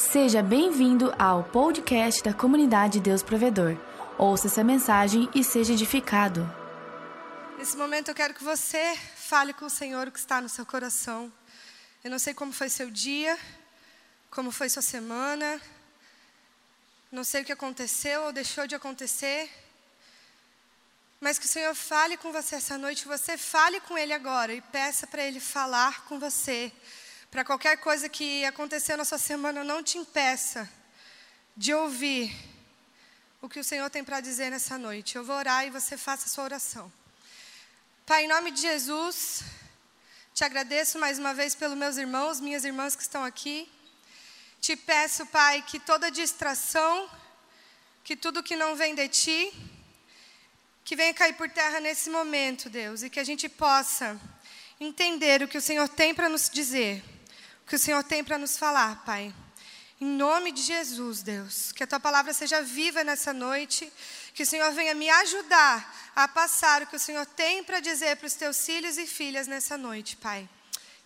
Seja bem-vindo ao podcast da comunidade Deus Provedor. Ouça essa mensagem e seja edificado. Nesse momento eu quero que você fale com o Senhor o que está no seu coração. Eu não sei como foi seu dia, como foi sua semana, não sei o que aconteceu ou deixou de acontecer, mas que o Senhor fale com você essa noite, você fale com Ele agora e peça para Ele falar com você para qualquer coisa que aconteceu na sua semana, não te impeça de ouvir o que o Senhor tem para dizer nessa noite. Eu vou orar e você faça a sua oração. Pai, em nome de Jesus, te agradeço mais uma vez pelos meus irmãos, minhas irmãs que estão aqui. Te peço, Pai, que toda distração, que tudo que não vem de ti, que venha cair por terra nesse momento, Deus, e que a gente possa entender o que o Senhor tem para nos dizer que o Senhor tem para nos falar, Pai. Em nome de Jesus, Deus, que a tua palavra seja viva nessa noite, que o Senhor venha me ajudar a passar o que o Senhor tem para dizer para os teus filhos e filhas nessa noite, Pai.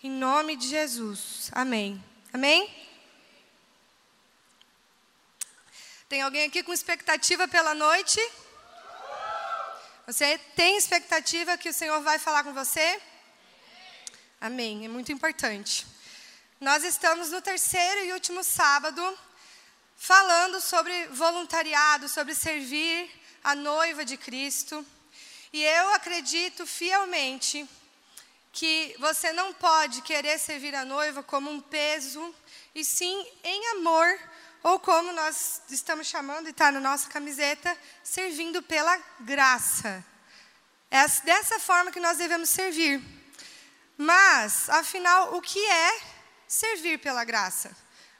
Em nome de Jesus. Amém. Amém? Tem alguém aqui com expectativa pela noite? Você tem expectativa que o Senhor vai falar com você? Amém. É muito importante. Nós estamos no terceiro e último sábado falando sobre voluntariado, sobre servir a noiva de Cristo. E eu acredito fielmente que você não pode querer servir a noiva como um peso, e sim em amor, ou como nós estamos chamando e está na nossa camiseta, servindo pela graça. É dessa forma que nós devemos servir. Mas, afinal, o que é servir pela graça.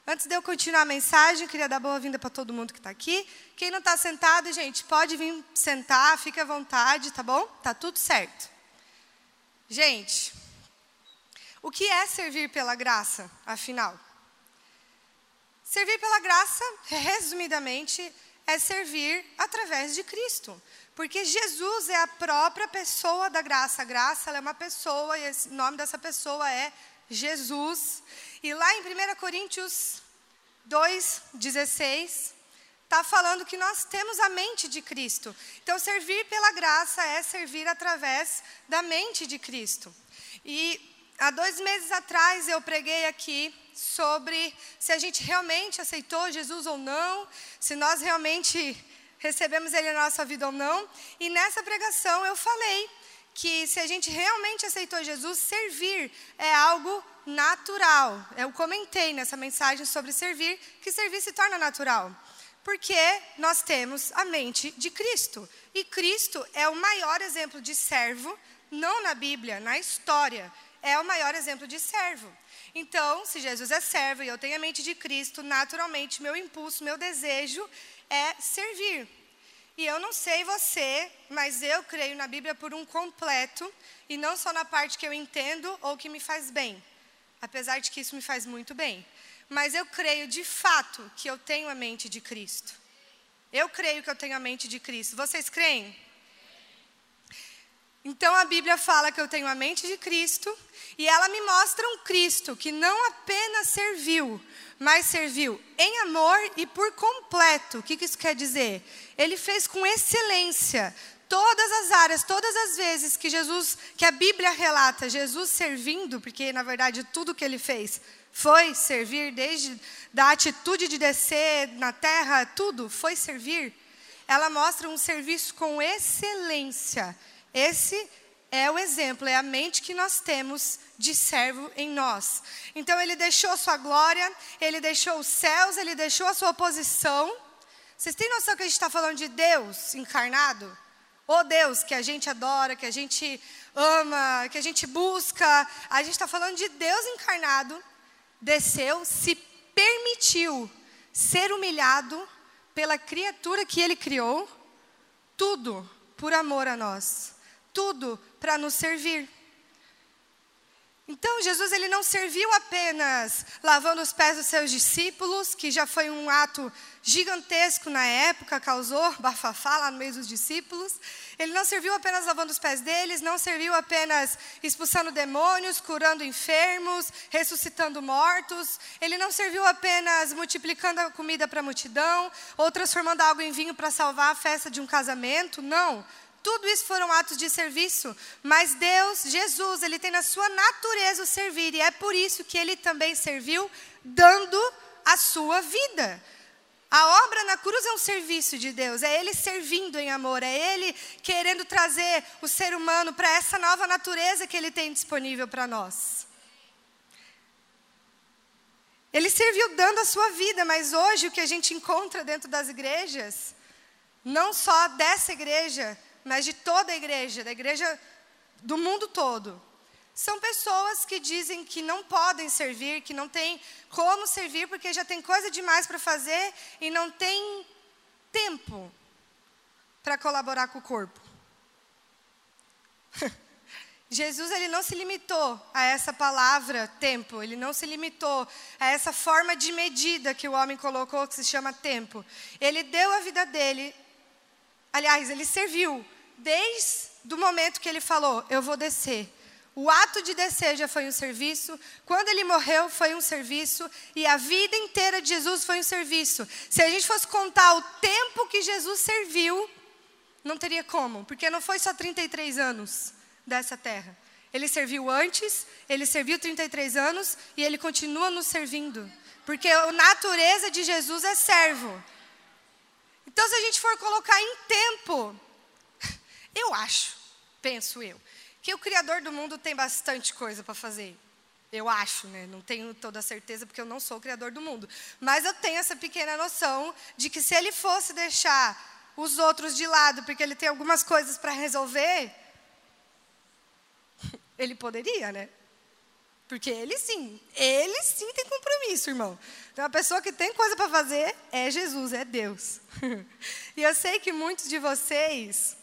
Antes de eu continuar a mensagem, queria dar boa-vinda para todo mundo que está aqui. Quem não está sentado, gente, pode vir sentar, fique à vontade, tá bom? Tá tudo certo. Gente, o que é servir pela graça, afinal? Servir pela graça, resumidamente, é servir através de Cristo. Porque Jesus é a própria pessoa da graça. A graça é uma pessoa e o nome dessa pessoa é Jesus. E lá em 1 Coríntios 2,16, está falando que nós temos a mente de Cristo. Então, servir pela graça é servir através da mente de Cristo. E há dois meses atrás eu preguei aqui sobre se a gente realmente aceitou Jesus ou não, se nós realmente recebemos Ele na nossa vida ou não. E nessa pregação eu falei que se a gente realmente aceitou Jesus, servir é algo natural. Eu comentei nessa mensagem sobre servir, que servir se torna natural. Porque nós temos a mente de Cristo. E Cristo é o maior exemplo de servo, não na Bíblia, na história. É o maior exemplo de servo. Então, se Jesus é servo e eu tenho a mente de Cristo, naturalmente, meu impulso, meu desejo é servir. E eu não sei você, mas eu creio na Bíblia por um completo e não só na parte que eu entendo ou que me faz bem. Apesar de que isso me faz muito bem. Mas eu creio de fato que eu tenho a mente de Cristo. Eu creio que eu tenho a mente de Cristo. Vocês creem? Então a Bíblia fala que eu tenho a mente de Cristo e ela me mostra um Cristo que não apenas serviu, mas serviu em amor e por completo. O que, isso quer dizer? Ele fez com excelência todas as áreas, todas as vezes que Jesus, que a Bíblia relata Jesus servindo, porque na verdade tudo que ele fez foi servir, desde da atitude de descer na terra, tudo foi servir. Ela mostra um serviço com excelência. Esse é o exemplo, é a mente que nós temos de servo em nós. Então ele deixou sua glória, ele deixou os céus, ele deixou a sua posição. Vocês têm noção que a gente está falando de Deus encarnado? O Deus que a gente adora, que a gente ama, que a gente busca. A gente está falando de Deus encarnado, desceu, se permitiu ser humilhado pela criatura que ele criou, tudo por amor a nós, tudo para nos servir. Então, Jesus ele não serviu apenas lavando os pés dos seus discípulos, que já foi um ato gigantesco na época, causou bafafá lá no meio dos discípulos. Ele não serviu apenas lavando os pés deles, não serviu apenas expulsando demônios, curando enfermos, ressuscitando mortos. Ele não serviu apenas multiplicando a comida para a multidão, ou transformando água em vinho para salvar a festa de um casamento. Não. Tudo isso foram atos de serviço, mas Deus, Jesus, ele tem na sua natureza o servir, e é por isso que ele também serviu dando a sua vida. A obra na cruz é um serviço de Deus, é Ele servindo em amor, é Ele querendo trazer o ser humano para essa nova natureza que Ele tem disponível para nós. Ele serviu dando a sua vida, mas hoje o que a gente encontra dentro das igrejas, não só dessa igreja, mas de toda a igreja, da igreja do mundo todo. São pessoas que dizem que não podem servir, que não tem como servir porque já tem coisa demais para fazer e não tem tempo para colaborar com o corpo. Jesus ele não se limitou a essa palavra tempo, ele não se limitou a essa forma de medida que o homem colocou que se chama tempo. Ele deu a vida dele, aliás, ele serviu desde o momento que ele falou: Eu vou descer. O ato de descer já foi um serviço, quando ele morreu foi um serviço, e a vida inteira de Jesus foi um serviço. Se a gente fosse contar o tempo que Jesus serviu, não teria como, porque não foi só 33 anos dessa terra. Ele serviu antes, ele serviu 33 anos e ele continua nos servindo, porque a natureza de Jesus é servo. Então, se a gente for colocar em tempo, eu acho, penso eu, que o Criador do mundo tem bastante coisa para fazer. Eu acho, né? Não tenho toda a certeza porque eu não sou o Criador do mundo. Mas eu tenho essa pequena noção de que se ele fosse deixar os outros de lado porque ele tem algumas coisas para resolver, ele poderia, né? Porque ele sim, ele sim tem compromisso, irmão. Então, a pessoa que tem coisa para fazer é Jesus, é Deus. e eu sei que muitos de vocês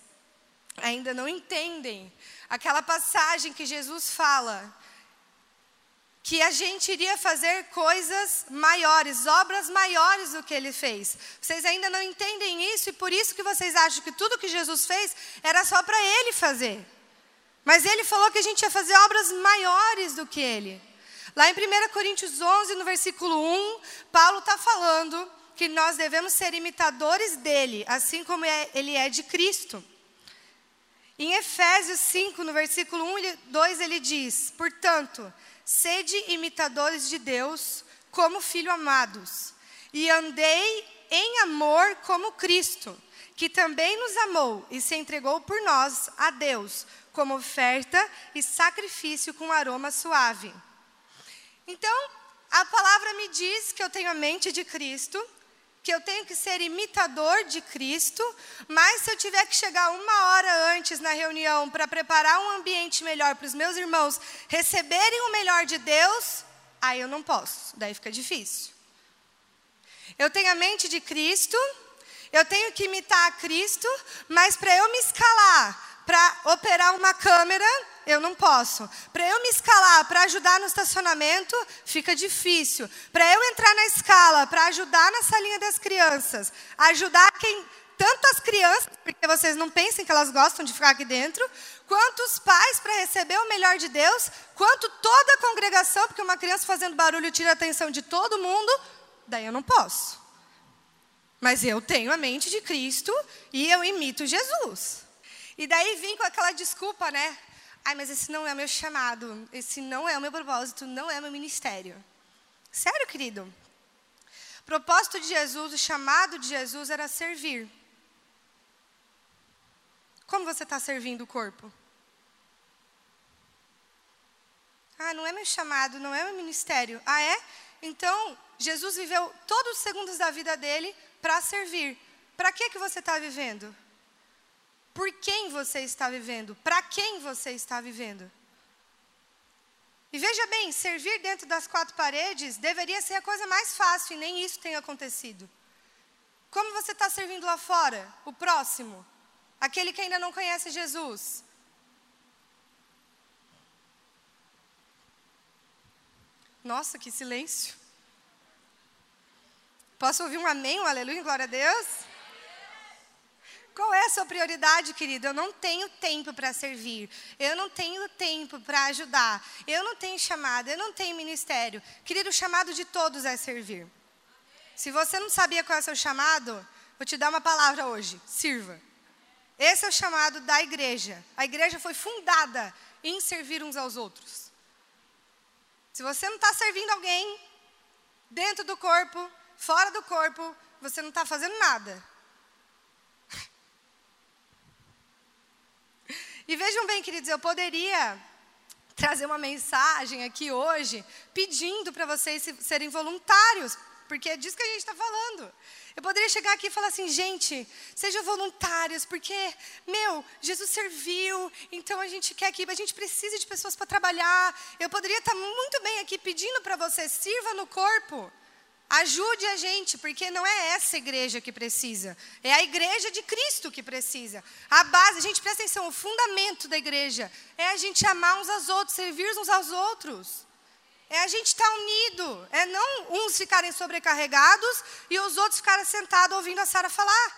ainda não entendem aquela passagem que Jesus fala que a gente iria fazer coisas maiores, obras maiores do que ele fez. Vocês ainda não entendem isso e por isso que vocês acham que tudo que Jesus fez era só para ele fazer. Mas ele falou que a gente ia fazer obras maiores do que ele. Lá em 1 Coríntios 11, no versículo 1, Paulo está falando que nós devemos ser imitadores dele, assim como é, ele é de Cristo. Em Efésios 5, no versículo 1 e 2, ele diz: Portanto, sede imitadores de Deus como filhos amados, e andei em amor como Cristo, que também nos amou e se entregou por nós a Deus, como oferta e sacrifício com aroma suave. Então, a palavra me diz que eu tenho a mente de Cristo, que eu tenho que ser imitador de Cristo, mas se eu tiver que chegar uma hora antes na reunião para preparar um ambiente melhor para os meus irmãos receberem o melhor de Deus, aí eu não posso, daí fica difícil. Eu tenho a mente de Cristo, eu tenho que imitar a Cristo, mas para eu me escalar para operar uma câmera, eu não posso. Para eu me escalar, para ajudar no estacionamento, fica difícil. Para eu entrar na escala, para ajudar na salinha das crianças, ajudar quem tanto as crianças, porque vocês não pensem que elas gostam de ficar aqui dentro, quanto os pais para receber o melhor de Deus, quanto toda a congregação, porque uma criança fazendo barulho tira a atenção de todo mundo, daí eu não posso. Mas eu tenho a mente de Cristo e eu imito Jesus. E daí vim com aquela desculpa, né? Ai, mas esse não é o meu chamado, esse não é o meu propósito, não é o meu ministério. Sério, querido? O propósito de Jesus, o chamado de Jesus era servir. Como você está servindo o corpo? Ah, não é meu chamado, não é meu ministério. Ah, é? Então, Jesus viveu todos os segundos da vida dele para servir. Para que, que você está vivendo? Por quem você está vivendo? Para quem você está vivendo? E veja bem, servir dentro das quatro paredes deveria ser a coisa mais fácil e nem isso tem acontecido. Como você está servindo lá fora? O próximo? Aquele que ainda não conhece Jesus? Nossa, que silêncio. Posso ouvir um amém, um aleluia, glória a Deus? Qual é a sua prioridade, querido? Eu não tenho tempo para servir. Eu não tenho tempo para ajudar. Eu não tenho chamado, eu não tenho ministério. Querido, o chamado de todos é servir. Se você não sabia qual é o seu chamado, vou te dar uma palavra hoje: sirva. Esse é o chamado da igreja. A igreja foi fundada em servir uns aos outros. Se você não está servindo alguém dentro do corpo, fora do corpo, você não está fazendo nada. E vejam bem, queridos, eu poderia trazer uma mensagem aqui hoje pedindo para vocês serem voluntários, porque é disso que a gente está falando. Eu poderia chegar aqui e falar assim, gente, sejam voluntários, porque, meu, Jesus serviu, então a gente quer que a gente precisa de pessoas para trabalhar. Eu poderia estar muito bem aqui pedindo para você, sirva no corpo. Ajude a gente, porque não é essa igreja que precisa, é a igreja de Cristo que precisa. A base, gente, presta atenção, o fundamento da igreja é a gente amar uns aos outros, servir uns aos outros. É a gente estar tá unido, é não uns ficarem sobrecarregados e os outros ficarem sentados ouvindo a Sara falar.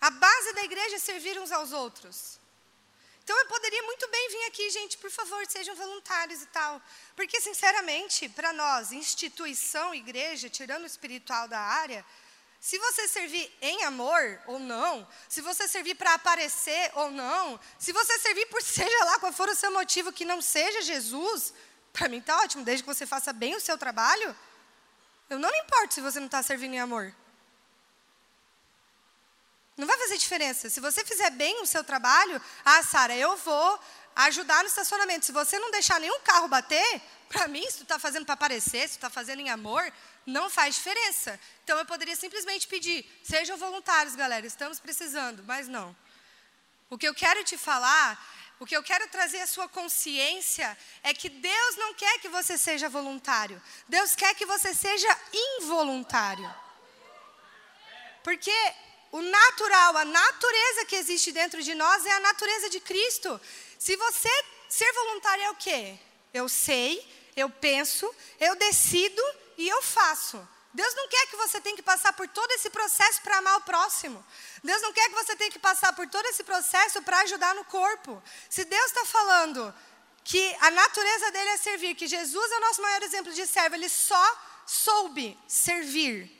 A base da igreja é servir uns aos outros. Então eu poderia muito bem vir aqui, gente, por favor, sejam voluntários e tal. Porque, sinceramente, para nós, instituição, igreja, tirando o espiritual da área, se você servir em amor ou não, se você servir para aparecer ou não, se você servir por seja lá qual for o seu motivo que não seja Jesus, para mim está ótimo, desde que você faça bem o seu trabalho. Eu não me importo se você não está servindo em amor. Não vai fazer diferença. Se você fizer bem o seu trabalho, ah, Sara, eu vou ajudar no estacionamento. Se você não deixar nenhum carro bater, para mim, se tu está fazendo para aparecer, se tu está fazendo em amor, não faz diferença. Então eu poderia simplesmente pedir, sejam voluntários, galera, estamos precisando, mas não. O que eu quero te falar, o que eu quero trazer à sua consciência é que Deus não quer que você seja voluntário. Deus quer que você seja involuntário. Porque o natural, a natureza que existe dentro de nós é a natureza de Cristo. Se você ser voluntário é o quê? Eu sei, eu penso, eu decido e eu faço. Deus não quer que você tenha que passar por todo esse processo para amar o próximo. Deus não quer que você tenha que passar por todo esse processo para ajudar no corpo. Se Deus está falando que a natureza dele é servir, que Jesus é o nosso maior exemplo de servo, ele só soube servir.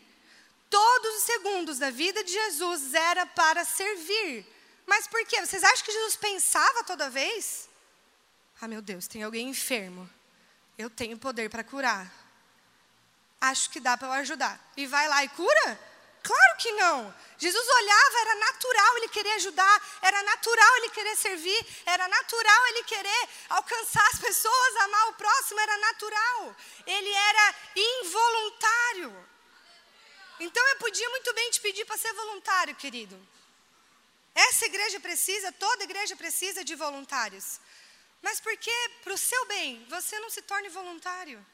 Todos os segundos da vida de Jesus era para servir. Mas por quê? Vocês acham que Jesus pensava toda vez? Ah, meu Deus, tem alguém enfermo. Eu tenho poder para curar. Acho que dá para eu ajudar. E vai lá e cura? Claro que não. Jesus olhava, era natural ele querer ajudar, era natural ele querer servir, era natural ele querer alcançar as pessoas, amar o próximo, era natural. Ele era involuntário. Então eu podia muito bem te pedir para ser voluntário, querido. Essa igreja precisa, toda igreja precisa de voluntários. Mas por que, para o seu bem, você não se torne voluntário?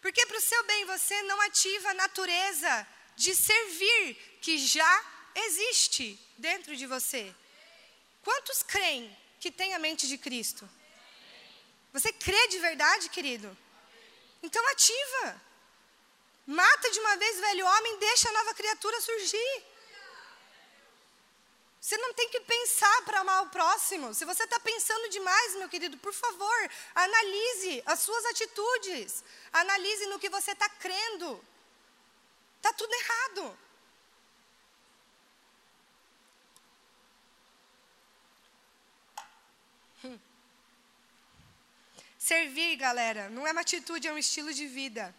Porque para o seu bem você não ativa a natureza de servir que já existe dentro de você? Quantos creem que tem a mente de Cristo? Você crê de verdade, querido? Então ativa. Mata de uma vez o velho homem, deixa a nova criatura surgir. Você não tem que pensar para amar o próximo. Se você está pensando demais, meu querido, por favor, analise as suas atitudes. Analise no que você está crendo. Está tudo errado. Hum. Servir, galera, não é uma atitude, é um estilo de vida.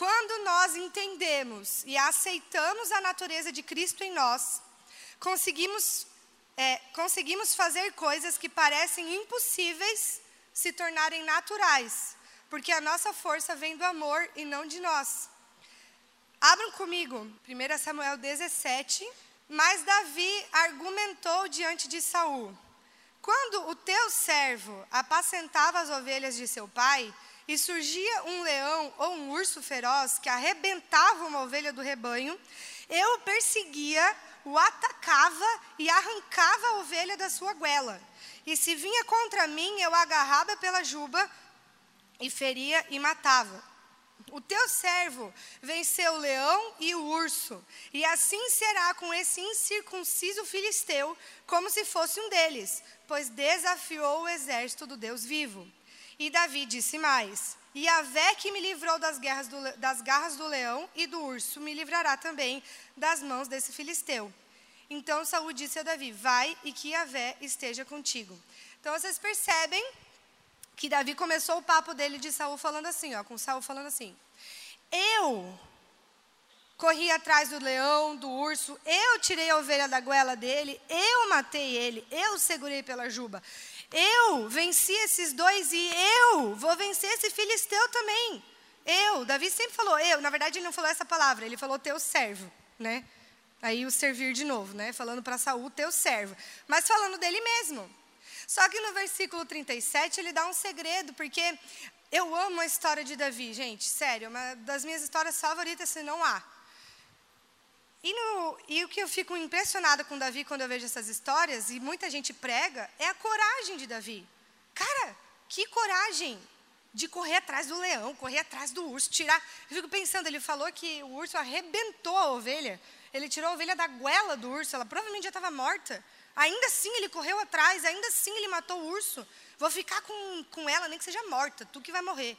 Quando nós entendemos e aceitamos a natureza de Cristo em nós, conseguimos, é, conseguimos fazer coisas que parecem impossíveis se tornarem naturais, porque a nossa força vem do amor e não de nós. Abram comigo, 1 Samuel 17. Mas Davi argumentou diante de Saul: Quando o teu servo apacentava as ovelhas de seu pai, e surgia um leão ou um urso feroz que arrebentava uma ovelha do rebanho, eu o perseguia, o atacava e arrancava a ovelha da sua goela. e se vinha contra mim, eu agarrava pela juba e feria e matava. O teu servo venceu o leão e o urso, e assim será com esse incircunciso filisteu, como se fosse um deles, pois desafiou o exército do Deus vivo. E Davi disse mais: E a Vé que me livrou das, do, das garras do leão e do urso, me livrará também das mãos desse filisteu. Então Saúl disse a Davi: Vai e que a Vé esteja contigo. Então vocês percebem que Davi começou o papo dele de Saul falando assim, ó, com Saul falando assim: Eu corri atrás do leão, do urso, eu tirei a ovelha da goela dele, eu matei ele, eu segurei pela juba. Eu venci esses dois e eu vou vencer esse filisteu também. Eu, Davi sempre falou eu, na verdade ele não falou essa palavra, ele falou teu servo, né? Aí o servir de novo, né? Falando para Saul, teu servo. Mas falando dele mesmo. Só que no versículo 37 ele dá um segredo, porque eu amo a história de Davi, gente, sério, é uma das minhas histórias favoritas, se não há. E, no, e, o que eu fico impressionada com Davi quando eu vejo essas histórias, e muita gente prega, é a coragem de Davi. Cara, que coragem de correr atrás do leão, correr atrás do urso, tirar. Eu fico pensando, ele falou que o urso arrebentou a ovelha. Ele tirou a ovelha da goela do urso, ela provavelmente já estava morta. Ainda assim ele correu atrás, ainda assim ele matou o urso. Vou ficar com, com ela, nem que seja morta, tu que vai morrer.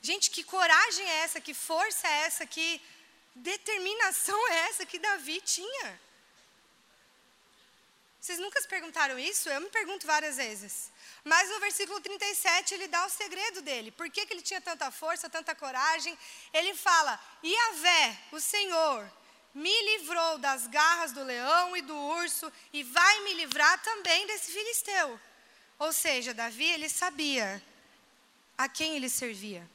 Gente, que coragem é essa, que força é essa, que determinação é essa que Davi tinha? Vocês nunca se perguntaram isso? Eu me pergunto várias vezes. Mas no versículo 37 ele dá o segredo dele. Por que, que ele tinha tanta força, tanta coragem? Ele fala: Iavé, o Senhor, me livrou das garras do leão e do urso e vai me livrar também desse filisteu. Ou seja, Davi, ele sabia a quem ele servia.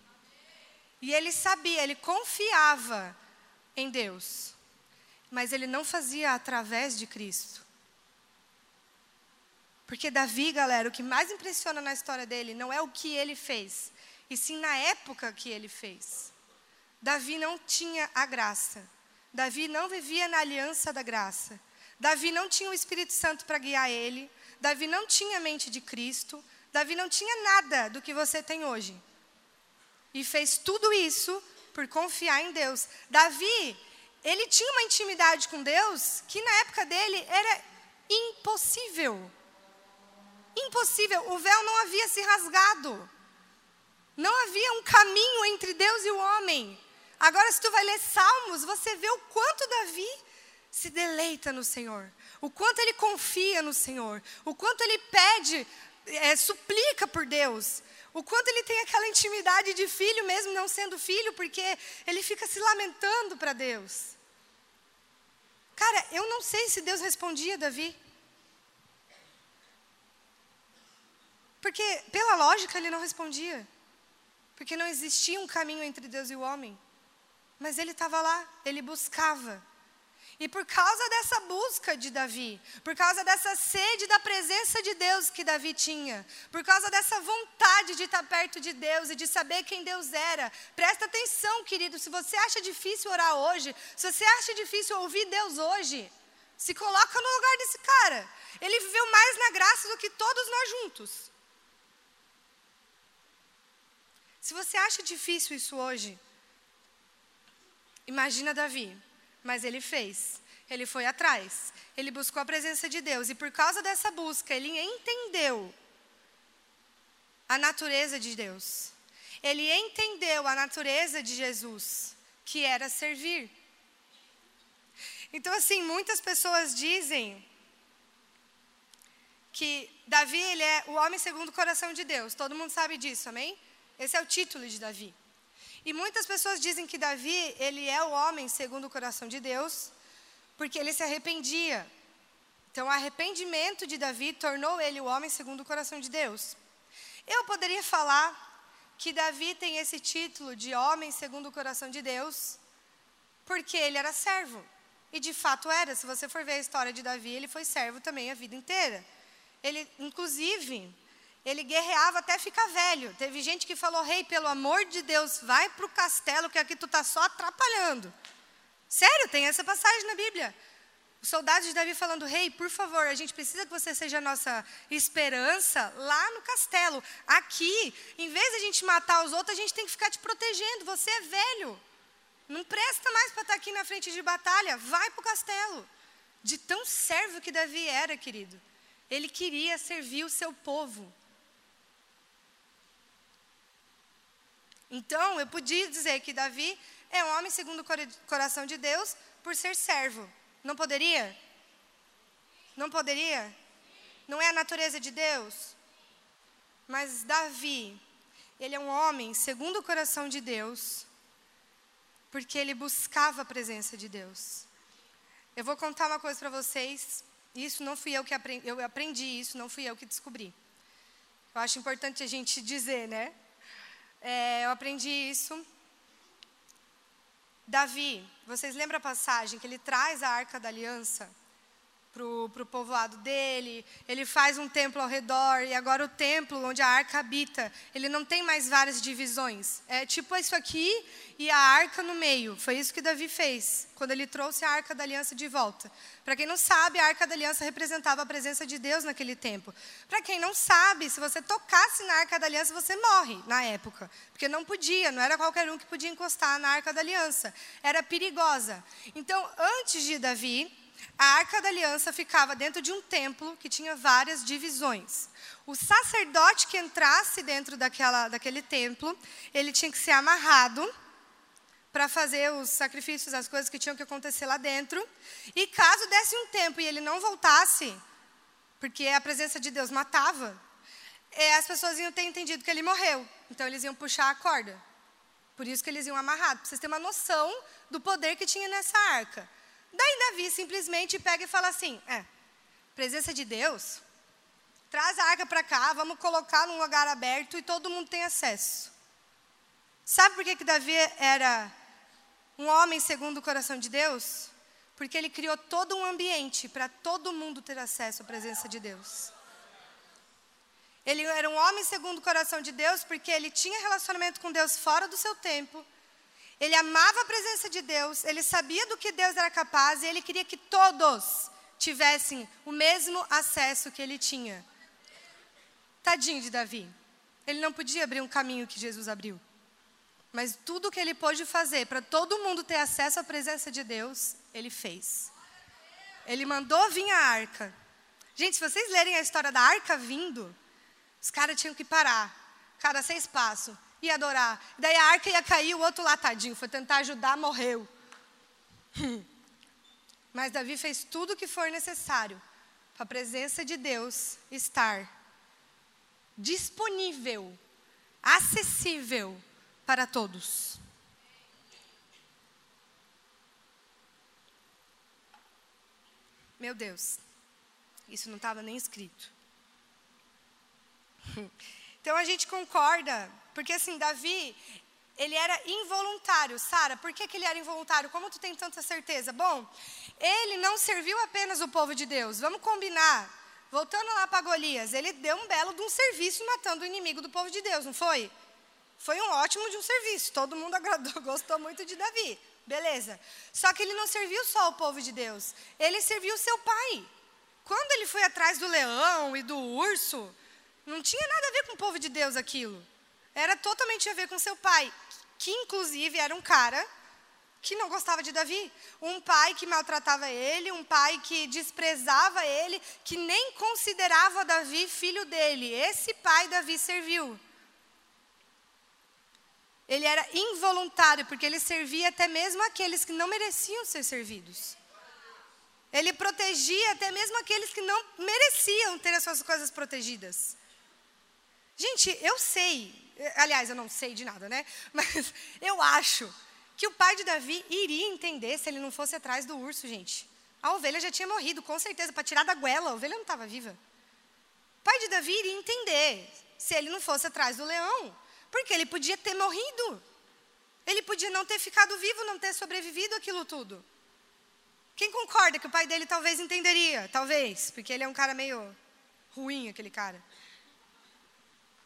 E ele sabia, ele confiava em Deus. Mas ele não fazia através de Cristo. Porque Davi, galera, o que mais impressiona na história dele não é o que ele fez, e sim na época que ele fez. Davi não tinha a graça. Davi não vivia na aliança da graça. Davi não tinha o Espírito Santo para guiar ele. Davi não tinha a mente de Cristo. Davi não tinha nada do que você tem hoje. E fez tudo isso por confiar em Deus. Davi, ele tinha uma intimidade com Deus que na época dele era impossível. Impossível. O véu não havia se rasgado. Não havia um caminho entre Deus e o homem. Agora, se tu vai ler Salmos, você vê o quanto Davi se deleita no Senhor, o quanto ele confia no Senhor, o quanto ele pede, é, suplica por Deus, o quanto ele tem aquela intimidade de filho, mesmo não sendo filho, porque ele fica se lamentando para Deus. Cara, eu não sei se Deus respondia Davi. Porque, pela lógica, ele não respondia. Porque não existia um caminho entre Deus e o homem. Mas ele estava lá, ele buscava. E por causa dessa busca de Davi, por causa dessa sede da presença de Deus que Davi tinha, por causa dessa vontade de estar perto de Deus e de saber quem Deus era, presta atenção, querido. Se você acha difícil orar hoje, se você acha difícil ouvir Deus hoje, se coloca no lugar desse cara. Ele viveu mais na graça do que todos nós juntos. Se você acha difícil isso hoje, Imagina Davi, mas ele fez. Ele foi atrás. Ele buscou a presença de Deus e por causa dessa busca, ele entendeu a natureza de Deus. Ele entendeu a natureza de Jesus, que era servir. Então, assim, muitas pessoas dizem que Davi ele é o homem segundo o coração de Deus. Todo mundo sabe disso, amém? Esse é o título de Davi. E muitas pessoas dizem que Davi, ele é o homem segundo o coração de Deus, porque ele se arrependia. Então, o arrependimento de Davi tornou ele o homem segundo o coração de Deus. Eu poderia falar que Davi tem esse título de homem segundo o coração de Deus, porque ele era servo. E de fato era, se você for ver a história de Davi, ele foi servo também a vida inteira. Ele, inclusive, ele guerreava até ficar velho. Teve gente que falou: Rei, pelo amor de Deus, vai para o castelo, que aqui tu está só atrapalhando. Sério, tem essa passagem na Bíblia. Os soldados de Davi falando: Rei, hey, por favor, a gente precisa que você seja a nossa esperança lá no castelo. Aqui, em vez de a gente matar os outros, a gente tem que ficar te protegendo. Você é velho. Não presta mais para estar aqui na frente de batalha. Vai para o castelo. De tão servo que Davi era, querido. Ele queria servir o seu povo. Então, eu podia dizer que Davi é um homem segundo o coração de Deus por ser servo. Não poderia? Não poderia? Não é a natureza de Deus? Mas Davi, ele é um homem segundo o coração de Deus, porque ele buscava a presença de Deus. Eu vou contar uma coisa para vocês. Isso não fui eu que aprendi, eu aprendi isso, não fui eu que descobri. Eu acho importante a gente dizer, né? É, eu aprendi isso. Davi, vocês lembram a passagem que ele traz a arca da aliança para o povoado dele, ele faz um templo ao redor, e agora o templo onde a arca habita, ele não tem mais várias divisões. É tipo isso aqui e a arca no meio. Foi isso que Davi fez, quando ele trouxe a arca da aliança de volta. Para quem não sabe, a arca da aliança representava a presença de Deus naquele tempo. Para quem não sabe, se você tocasse na arca da aliança, você morre na época. Porque não podia, não era qualquer um que podia encostar na arca da aliança. Era perigosa. Então, antes de Davi, a arca da aliança ficava dentro de um templo que tinha várias divisões. O sacerdote que entrasse dentro daquela, daquele templo, ele tinha que ser amarrado para fazer os sacrifícios, as coisas que tinham que acontecer lá dentro. E caso desse um tempo e ele não voltasse, porque a presença de Deus matava, é, as pessoas iam ter entendido que ele morreu. Então eles iam puxar a corda. Por isso que eles iam amarrados, para vocês terem uma noção do poder que tinha nessa arca. Daí Davi simplesmente pega e fala assim: é, presença de Deus, traz a arca para cá, vamos colocar num lugar aberto e todo mundo tem acesso. Sabe por que, que Davi era um homem segundo o coração de Deus? Porque ele criou todo um ambiente para todo mundo ter acesso à presença de Deus. Ele era um homem segundo o coração de Deus porque ele tinha relacionamento com Deus fora do seu tempo ele amava a presença de Deus, ele sabia do que Deus era capaz e ele queria que todos tivessem o mesmo acesso que ele tinha. Tadinho de Davi. Ele não podia abrir um caminho que Jesus abriu. Mas tudo o que ele pôde fazer para todo mundo ter acesso à presença de Deus, ele fez. Ele mandou vir a arca. Gente, se vocês lerem a história da arca vindo, os caras tinham que parar. Cada seis passos e adorar. Daí a arca ia cair, o outro lá, tadinho, foi tentar ajudar, morreu. Mas Davi fez tudo o que for necessário para a presença de Deus estar disponível, acessível para todos. Meu Deus, isso não estava nem escrito. Então a gente concorda porque assim, Davi, ele era involuntário. Sara, por que, que ele era involuntário? Como tu tem tanta certeza? Bom, ele não serviu apenas o povo de Deus. Vamos combinar. Voltando lá para Golias, ele deu um belo de um serviço matando o inimigo do povo de Deus, não foi? Foi um ótimo de um serviço. Todo mundo agradou, gostou muito de Davi. Beleza. Só que ele não serviu só o povo de Deus. Ele serviu seu pai. Quando ele foi atrás do leão e do urso, não tinha nada a ver com o povo de Deus aquilo. Era totalmente a ver com seu pai, que inclusive era um cara que não gostava de Davi. Um pai que maltratava ele, um pai que desprezava ele, que nem considerava Davi filho dele. Esse pai Davi serviu. Ele era involuntário, porque ele servia até mesmo aqueles que não mereciam ser servidos. Ele protegia até mesmo aqueles que não mereciam ter as suas coisas protegidas. Gente, eu sei, Aliás, eu não sei de nada, né? Mas eu acho que o pai de Davi iria entender se ele não fosse atrás do urso, gente. A ovelha já tinha morrido, com certeza, para tirar da goela, a ovelha não estava viva. O pai de Davi iria entender se ele não fosse atrás do leão, porque ele podia ter morrido. Ele podia não ter ficado vivo, não ter sobrevivido aquilo tudo. Quem concorda que o pai dele talvez entenderia? Talvez, porque ele é um cara meio ruim, aquele cara.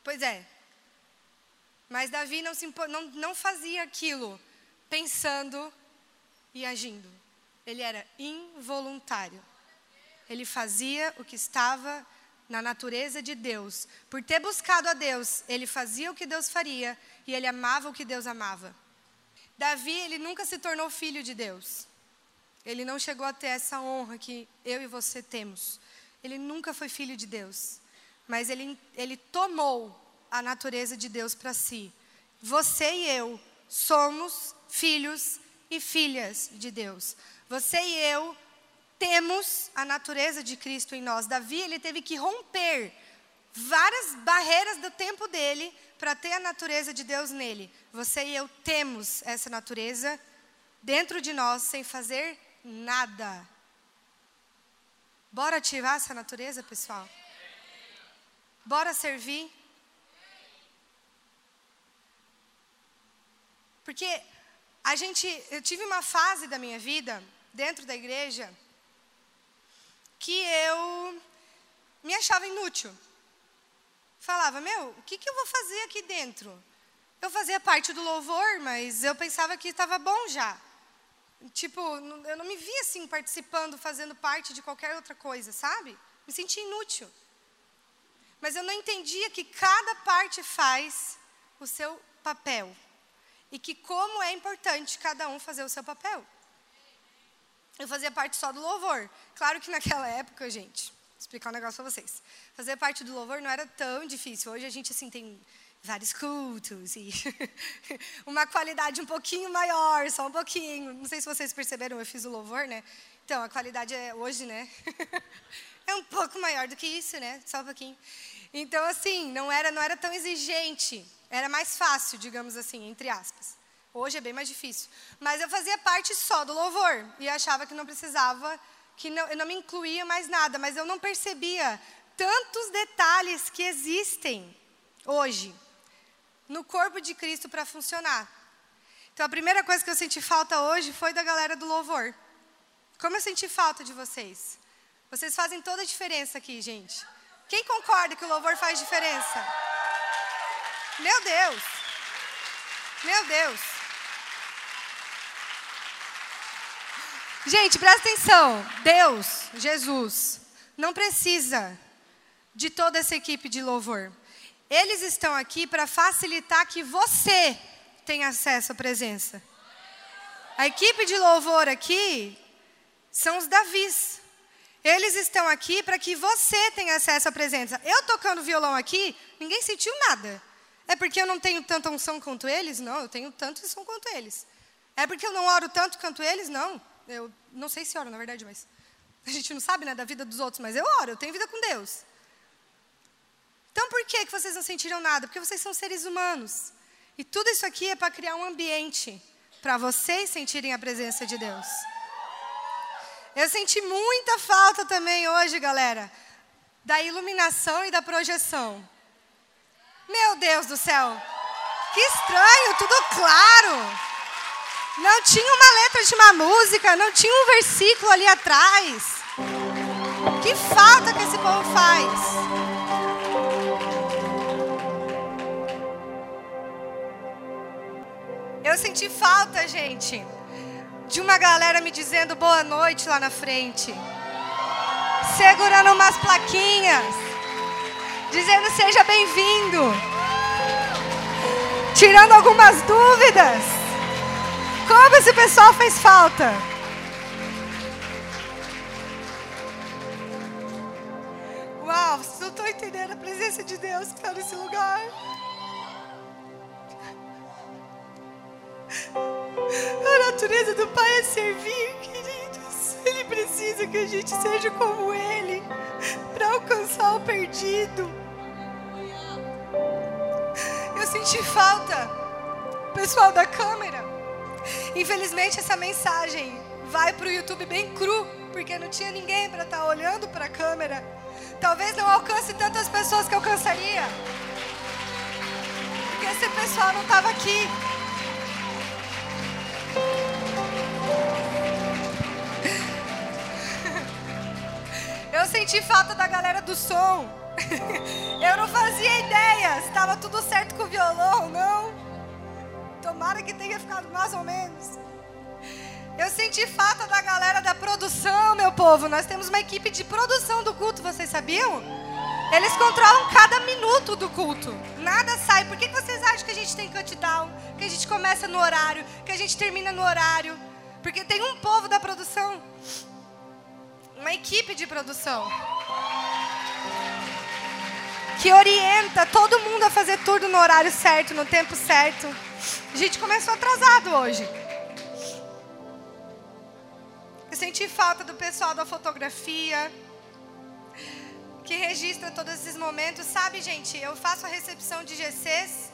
Pois é, mas Davi não, se, não, não fazia aquilo pensando e agindo. Ele era involuntário. Ele fazia o que estava na natureza de Deus. Por ter buscado a Deus, ele fazia o que Deus faria e ele amava o que Deus amava. Davi, ele nunca se tornou filho de Deus. Ele não chegou a ter essa honra que eu e você temos. Ele nunca foi filho de Deus. Mas ele, ele tomou a natureza de Deus para si. Você e eu somos filhos e filhas de Deus. Você e eu temos a natureza de Cristo em nós. Davi, ele teve que romper várias barreiras do tempo dele para ter a natureza de Deus nele. Você e eu temos essa natureza dentro de nós sem fazer nada. Bora ativar essa natureza, pessoal? Bora servir? Porque a gente, eu tive uma fase da minha vida dentro da igreja que eu me achava inútil. Falava, meu, o que, que eu vou fazer aqui dentro? Eu fazia parte do louvor, mas eu pensava que estava bom já. Tipo, eu não me via assim participando, fazendo parte de qualquer outra coisa, sabe? Me sentia inútil. Mas eu não entendia que cada parte faz o seu papel. E que como é importante cada um fazer o seu papel. Eu fazia parte só do louvor. Claro que naquela época, gente, vou explicar um negócio para vocês. Fazer parte do louvor não era tão difícil. Hoje a gente assim tem vários cultos e uma qualidade um pouquinho maior, só um pouquinho. Não sei se vocês perceberam, eu fiz o louvor, né? Então, a qualidade é hoje, né? é um pouco maior do que isso, né? Só um pouquinho. Então, assim, não era, não era tão exigente. Era mais fácil, digamos assim, entre aspas. Hoje é bem mais difícil. Mas eu fazia parte só do louvor e achava que não precisava, que não, eu não me incluía mais nada, mas eu não percebia tantos detalhes que existem hoje no corpo de Cristo para funcionar. Então a primeira coisa que eu senti falta hoje foi da galera do louvor. Como eu senti falta de vocês? Vocês fazem toda a diferença aqui, gente. Quem concorda que o louvor faz diferença? Meu Deus! Meu Deus! Gente, presta atenção. Deus, Jesus, não precisa de toda essa equipe de louvor. Eles estão aqui para facilitar que você tenha acesso à presença. A equipe de louvor aqui são os Davis. Eles estão aqui para que você tenha acesso à presença. Eu tocando violão aqui, ninguém sentiu nada. É porque eu não tenho tanta unção quanto eles? Não, eu tenho tanto unção quanto eles. É porque eu não oro tanto quanto eles? Não. Eu não sei se oro, na verdade, mas a gente não sabe né, da vida dos outros, mas eu oro, eu tenho vida com Deus. Então por que, que vocês não sentiram nada? Porque vocês são seres humanos. E tudo isso aqui é para criar um ambiente para vocês sentirem a presença de Deus. Eu senti muita falta também hoje, galera, da iluminação e da projeção. Meu Deus do céu! Que estranho, tudo claro! Não tinha uma letra de uma música, não tinha um versículo ali atrás. Que falta que esse povo faz. Eu senti falta, gente, de uma galera me dizendo boa noite lá na frente. Segurando umas plaquinhas. Dizendo seja bem-vindo. Tirando algumas dúvidas. Como esse pessoal fez falta? Uau, vocês não estão entendendo a presença de Deus que está nesse lugar. A natureza do Pai é servir, queridos. Ele precisa que a gente seja como Ele para alcançar o perdido. Eu senti falta, pessoal da câmera. Infelizmente, essa mensagem vai para o YouTube bem cru, porque não tinha ninguém para estar tá olhando para a câmera. Talvez não alcance tantas pessoas que alcançaria, porque esse pessoal não estava aqui. Eu senti falta da galera do som. Eu não fazia ideia se estava tudo certo com o violão, não. Tomara que tenha ficado mais ou menos. Eu senti falta da galera da produção, meu povo. Nós temos uma equipe de produção do culto, vocês sabiam? Eles controlam cada minuto do culto. Nada sai. Por que vocês acham que a gente tem countdown? Que a gente começa no horário? Que a gente termina no horário? Porque tem um povo da produção. Uma equipe de produção. Que orienta todo mundo a fazer tudo no horário certo, no tempo certo. A gente começou atrasado hoje. Eu senti falta do pessoal da fotografia que registra todos esses momentos. Sabe, gente, eu faço a recepção de GCs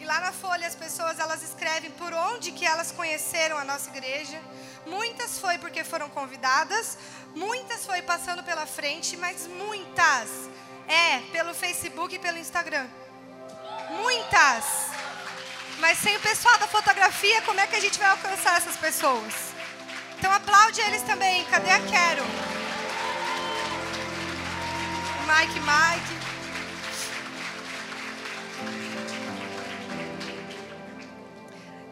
e lá na folha as pessoas elas escrevem por onde que elas conheceram a nossa igreja. Muitas foi porque foram convidadas, muitas foi passando pela frente, mas muitas é pelo Facebook e pelo Instagram. Muitas. Mas sem o pessoal da fotografia, como é que a gente vai alcançar essas pessoas? Então aplaude eles também. Cadê a Quero? Mike, Mike.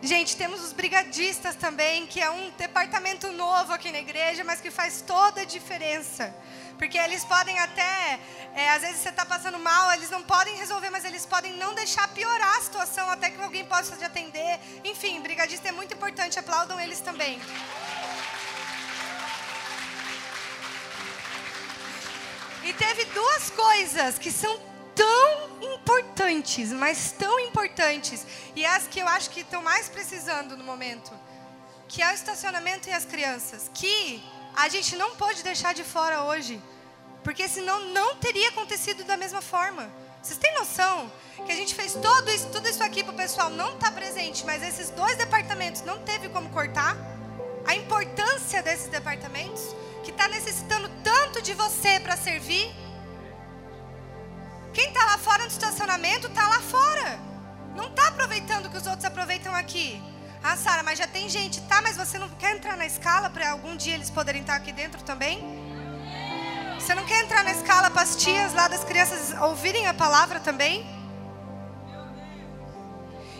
Gente, temos os brigadistas também, que é um departamento novo aqui na igreja, mas que faz toda a diferença. Porque eles podem até, é, às vezes você está passando mal, eles não podem resolver, mas eles podem não deixar piorar a situação até que alguém possa te atender. Enfim, brigadista é muito importante, aplaudam eles também. E teve duas coisas que são tão importantes, mas tão importantes, e as que eu acho que estão mais precisando no momento, que é o estacionamento e as crianças, que a gente não pode deixar de fora hoje, porque senão não teria acontecido da mesma forma. Vocês têm noção que a gente fez todo isso, tudo isso aqui para o pessoal não estar tá presente, mas esses dois departamentos não teve como cortar? A importância desses departamentos? que está necessitando tanto de você para servir. Quem está lá fora no estacionamento está lá fora. Não está aproveitando o que os outros aproveitam aqui. Ah, Sara, mas já tem gente. Tá, mas você não quer entrar na escala para algum dia eles poderem estar aqui dentro também? Você não quer entrar na escala para as tias lá das crianças ouvirem a palavra também?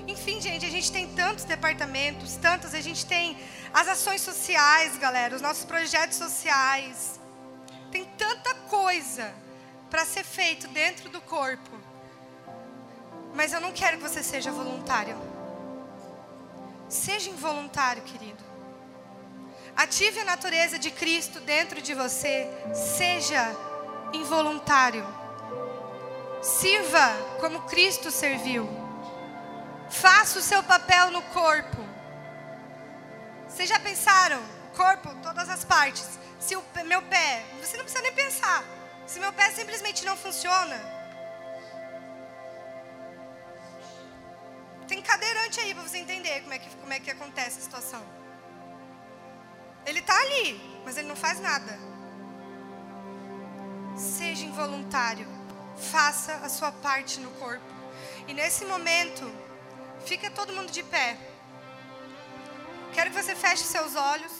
Enfim, gente, a gente tem tantos departamentos, tantos, a gente tem as ações sociais, galera, os nossos projetos sociais. Tem tanta coisa para ser feito dentro do corpo. Mas eu não quero que você seja voluntário. Seja involuntário, querido. Ative a natureza de Cristo dentro de você. Seja involuntário. Sirva como Cristo serviu. Faça o seu papel no corpo. Vocês já pensaram? Corpo, todas as partes. Se o meu pé, você não precisa nem pensar. Se meu pé simplesmente não funciona, tem cadeirante aí para você entender como é que como é que acontece a situação. Ele está ali, mas ele não faz nada. Seja involuntário. Faça a sua parte no corpo. E nesse momento, Fica todo mundo de pé. Quero que você feche seus olhos.